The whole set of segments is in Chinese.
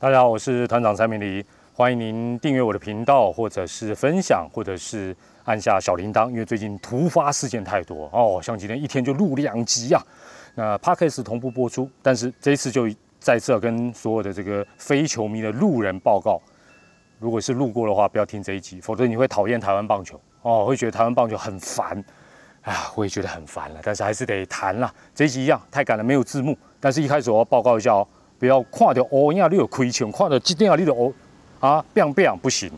大家好，我是团长蔡明黎，欢迎您订阅我的频道，或者是分享，或者是按下小铃铛，因为最近突发事件太多哦，像今天一天就录两集啊。那 Podcast 同步播出，但是这一次就再次跟所有的这个非球迷的路人报告，如果是路过的话，不要听这一集，否则你会讨厌台湾棒球哦，会觉得台湾棒球很烦。啊，我也觉得很烦了，但是还是得谈了。这一集一样太赶了，没有字幕，但是一开始我要报告一下哦。不要看到欧亚你有亏钱，看到今天啊你的欧啊变变不行。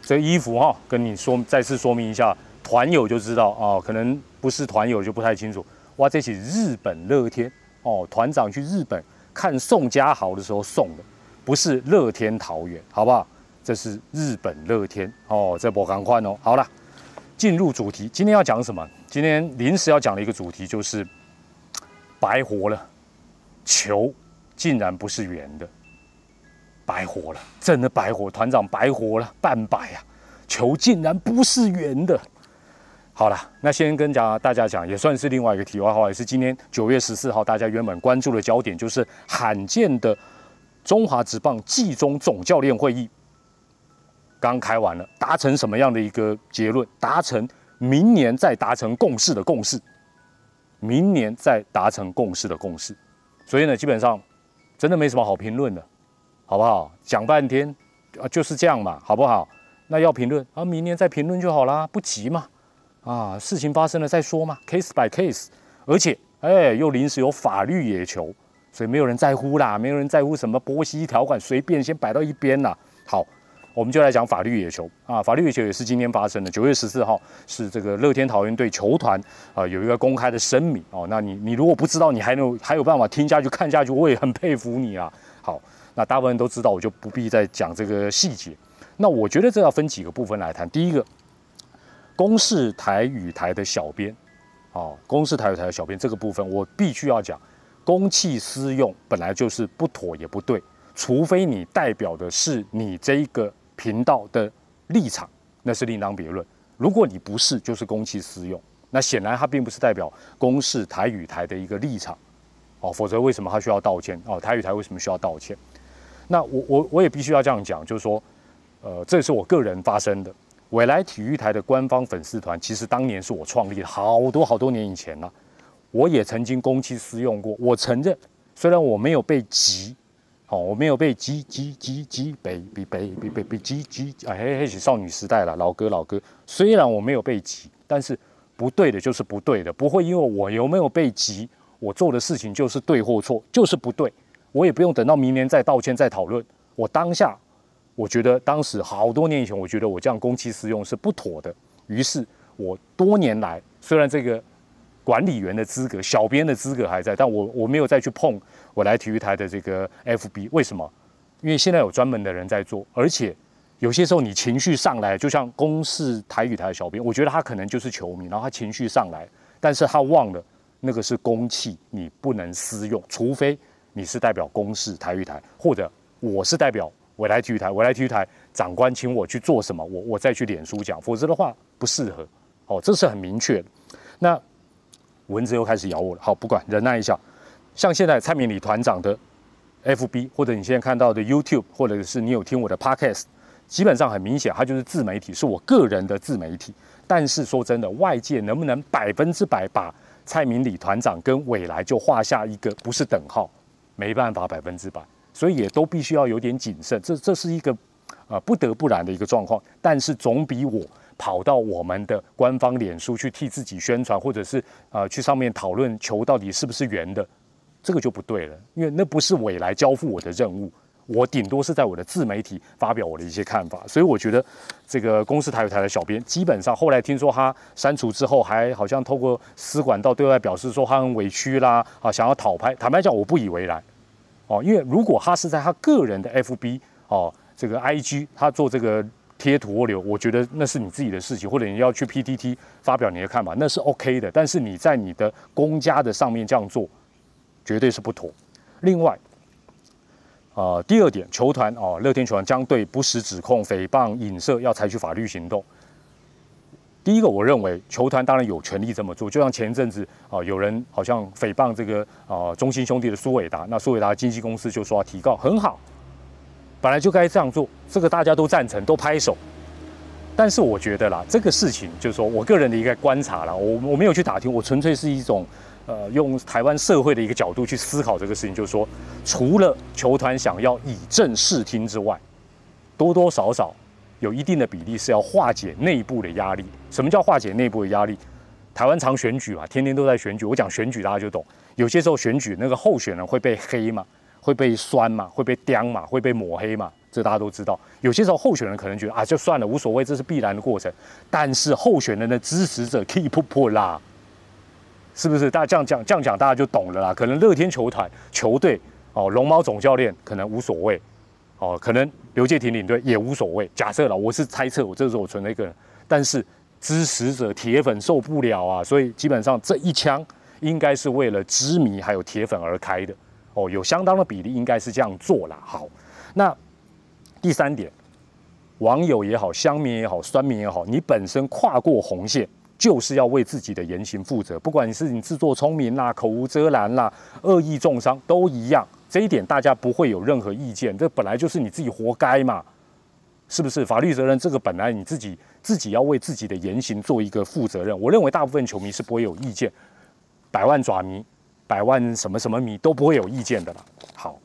这衣服哈，跟你说再次说明一下，团友就知道啊，可能不是团友就不太清楚。哇，这是日本乐天哦，团长去日本看宋家豪的时候送的，不是乐天桃园，好不好？这是日本乐天哦，这波赶快哦。好了，进入主题，今天要讲什么？今天临时要讲的一个主题就是白活了，球。竟然不是圆的，白活了，真的白活，团长白活了半百啊！球竟然不是圆的。好了，那先跟讲大家讲，也算是另外一个题外话，也是今天九月十四号大家原本关注的焦点，就是罕见的中华职棒季中总教练会议刚开完了，达成什么样的一个结论？达成明年再达成共识的共识，明年再达成共识的共识。所以呢，基本上。真的没什么好评论的，好不好？讲半天啊，就是这样嘛，好不好？那要评论啊，明年再评论就好啦，不急嘛。啊，事情发生了再说嘛，case by case。而且，哎，又临时有法律野求，所以没有人在乎啦，没有人在乎什么波西条款，随便先摆到一边啦。好。我们就来讲法律野球啊，法律野球也是今天发生的。九月十四号是这个乐天桃园队球团啊有一个公开的声明哦。那你你如果不知道，你还能还有办法听下去看下去，我也很佩服你啊。好，那大部分人都知道，我就不必再讲这个细节。那我觉得这要分几个部分来谈。第一个，公视台语台的小编哦，公视台语台的小编这个部分，我必须要讲，公器私用本来就是不妥也不对，除非你代表的是你这一个。频道的立场那是另当别论。如果你不是，就是公器私用，那显然它并不是代表公视台语台的一个立场哦。否则为什么他需要道歉哦？台语台为什么需要道歉？那我我我也必须要这样讲，就是说，呃，这是我个人发生的。未来体育台的官方粉丝团，其实当年是我创立的，好多好多年以前了。我也曾经公器私用过，我承认，虽然我没有被急。哦，我没有被击击击击被被被被被被击击，哎嘿嘿，是少女时代了，老歌老歌。虽然我没有被击，但是不对的就是不对的，不会因为我有没有被击，我做的事情就是对或错，就是不对。我也不用等到明年再道歉再讨论。我当下，我觉得当时好多年以前，我觉得我这样公器私用是不妥的。于是，我多年来虽然这个。管理员的资格、小编的资格还在，但我我没有再去碰我来体育台的这个 FB，为什么？因为现在有专门的人在做，而且有些时候你情绪上来，就像公视台语台的小编，我觉得他可能就是球迷，然后他情绪上来，但是他忘了那个是公器，你不能私用，除非你是代表公视台语台，或者我是代表我来体育台，我来体育台长官请我去做什么，我我再去脸书讲，否则的话不适合。哦，这是很明确的。那。蚊子又开始咬我了。好，不管，忍耐一下。像现在蔡明礼团长的 FB，或者你现在看到的 YouTube，或者是你有听我的 Podcast，基本上很明显，它就是自媒体，是我个人的自媒体。但是说真的，外界能不能百分之百把蔡明礼团长跟未来就画下一个不是等号？没办法，百分之百，所以也都必须要有点谨慎。这这是一个呃不得不然的一个状况。但是总比我。跑到我们的官方脸书去替自己宣传，或者是呃去上面讨论球到底是不是圆的，这个就不对了，因为那不是未来交付我的任务，我顶多是在我的自媒体发表我的一些看法，所以我觉得这个公司台有台的小编，基本上后来听说他删除之后，还好像透过私管道对外表示说他很委屈啦，啊想要讨拍，坦白讲我不以为然，哦，因为如果他是在他个人的 FB 哦这个 IG 他做这个。贴图或留，我觉得那是你自己的事情，或者你要去 PTT 发表你的看法，那是 OK 的。但是你在你的公家的上面这样做，绝对是不妥。另外，呃，第二点，球团哦，乐天球团将对不实指控、诽谤、影射要采取法律行动。第一个，我认为球团当然有权利这么做，就像前一阵子啊，有人好像诽谤这个啊中兴兄弟的苏伟达，那苏伟达经纪公司就说要提告，很好。本来就该这样做，这个大家都赞成，都拍手。但是我觉得啦，这个事情就是说我个人的一个观察啦，我我没有去打听，我纯粹是一种呃用台湾社会的一个角度去思考这个事情，就是说，除了球团想要以正视听之外，多多少少有一定的比例是要化解内部的压力。什么叫化解内部的压力？台湾常选举嘛，天天都在选举。我讲选举大家就懂，有些时候选举那个候选人会被黑嘛。会被酸嘛，会被刁嘛，会被抹黑嘛，这大家都知道。有些时候候选人可能觉得啊，就算了，无所谓，这是必然的过程。但是候选人的支持者 keep up 啦，是不是？大家这样讲，这样讲大家就懂了啦。可能乐天球团球队哦，龙猫总教练可能无所谓哦，可能刘介廷领队也无所谓。假设了，我是猜测，我这时候我存了一个人，但是支持者铁粉受不了啊，所以基本上这一枪应该是为了知迷还有铁粉而开的。哦，有相当的比例应该是这样做了。好，那第三点，网友也好，乡民也好，酸民也好，你本身跨过红线，就是要为自己的言行负责。不管你是你自作聪明啦，口无遮拦啦，恶意重伤都一样。这一点大家不会有任何意见，这本来就是你自己活该嘛，是不是？法律责任这个本来你自己自己要为自己的言行做一个负责任。我认为大部分球迷是不会有意见，百万爪迷。百万什么什么米都不会有意见的啦。好，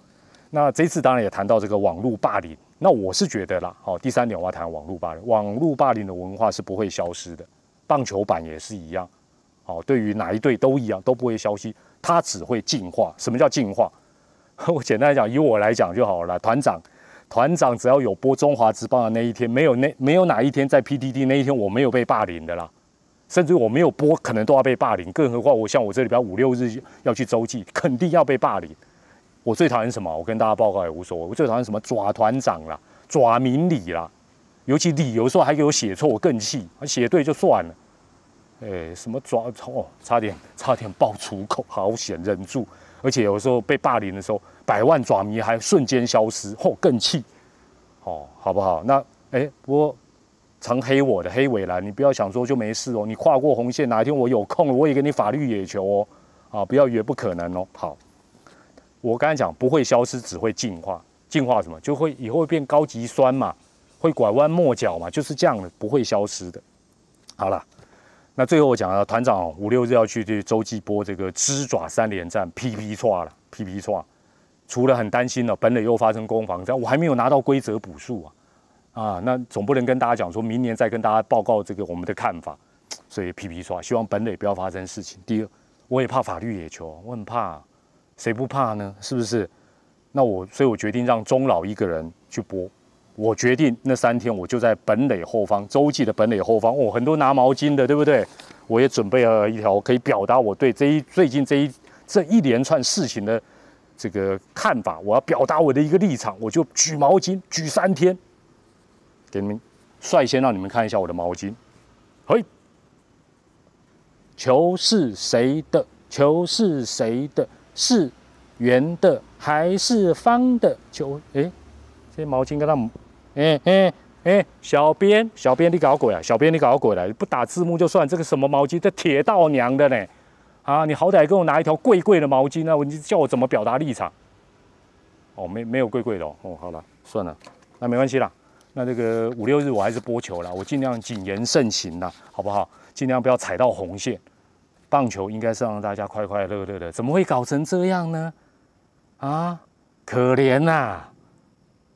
那这次当然也谈到这个网络霸凌。那我是觉得啦，好，第三点我要谈网络霸凌。网络霸凌的文化是不会消失的，棒球版也是一样。好，对于哪一队都一样，都不会消失，它只会进化。什么叫进化？我简单来讲，以我来讲就好了。团长，团长只要有播中华职棒的那一天，没有那没有哪一天在 PDD 那一天我没有被霸凌的啦。甚至我没有播，可能都要被霸凌。更何况我像我这里边五六日要去洲际，肯定要被霸凌。我最讨厌什么？我跟大家报告也无所谓。我最讨厌什么？抓团长啦，抓明理啦。尤其理有时候还给我写错，我更气。写对就算了。哎，什么抓哦，差点差点爆粗口，好险忍住。而且有时候被霸凌的时候，百万爪迷还瞬间消失，哦，更气。哦，好不好？那哎，不过。常黑我的黑尾蓝，你不要想说就没事哦。你跨过红线，哪一天我有空了，我也给你法律野球哦。啊，不要以为不可能哦。好，我刚才讲不会消失，只会进化。进化什么？就会以后会变高级酸嘛，会拐弯抹角嘛，就是这样的，不会消失的。好了，那最后我讲了，团长五六日要去这洲际播这个鸡爪三连战，噼噼唰了，噼噼唰。除了很担心了，本垒又发生攻防战，我还没有拿到规则补数啊。啊，那总不能跟大家讲说明年再跟大家报告这个我们的看法，所以皮皮说希望本垒不要发生事情。第二，我也怕法律野球，我很怕，谁不怕呢？是不是？那我，所以我决定让钟老一个人去播。我决定那三天我就在本垒后方，洲际的本垒后方，哦，很多拿毛巾的，对不对？我也准备了一条可以表达我对这一最近这一这一连串事情的这个看法，我要表达我的一个立场，我就举毛巾举三天。给你们率先让你们看一下我的毛巾，嘿，球是谁的？球是谁的？是圆的还是方的？球，哎，这毛巾跟他们，哎哎哎，小编，小编你搞鬼啊！小编你搞鬼了！不打字幕就算，这个什么毛巾？这铁道娘的呢？啊，你好歹给我拿一条贵贵的毛巾啊！你叫我怎么表达立场？哦，没没有贵贵的哦。哦，好了，算了，那没关系啦。那这个五六日我还是播球了，我尽量谨言慎行啦，好不好？尽量不要踩到红线。棒球应该是让大家快快乐乐的，怎么会搞成这样呢？啊，可怜呐，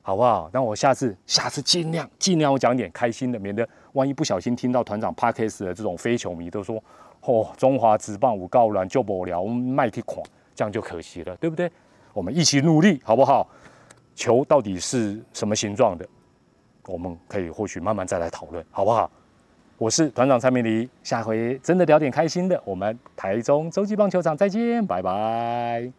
好不好？那我下次下次尽量尽量我讲点开心的，免得万一不小心听到团长 Parkes 的这种非球迷都说哦，中华职棒五告软就不了，我们卖铁狂，这样就可惜了，对不对？我们一起努力，好不好？球到底是什么形状的？我们可以或许慢慢再来讨论，好不好？我是团长蔡明黎，下回真的聊点开心的。我们台中洲际棒球场再见，拜拜。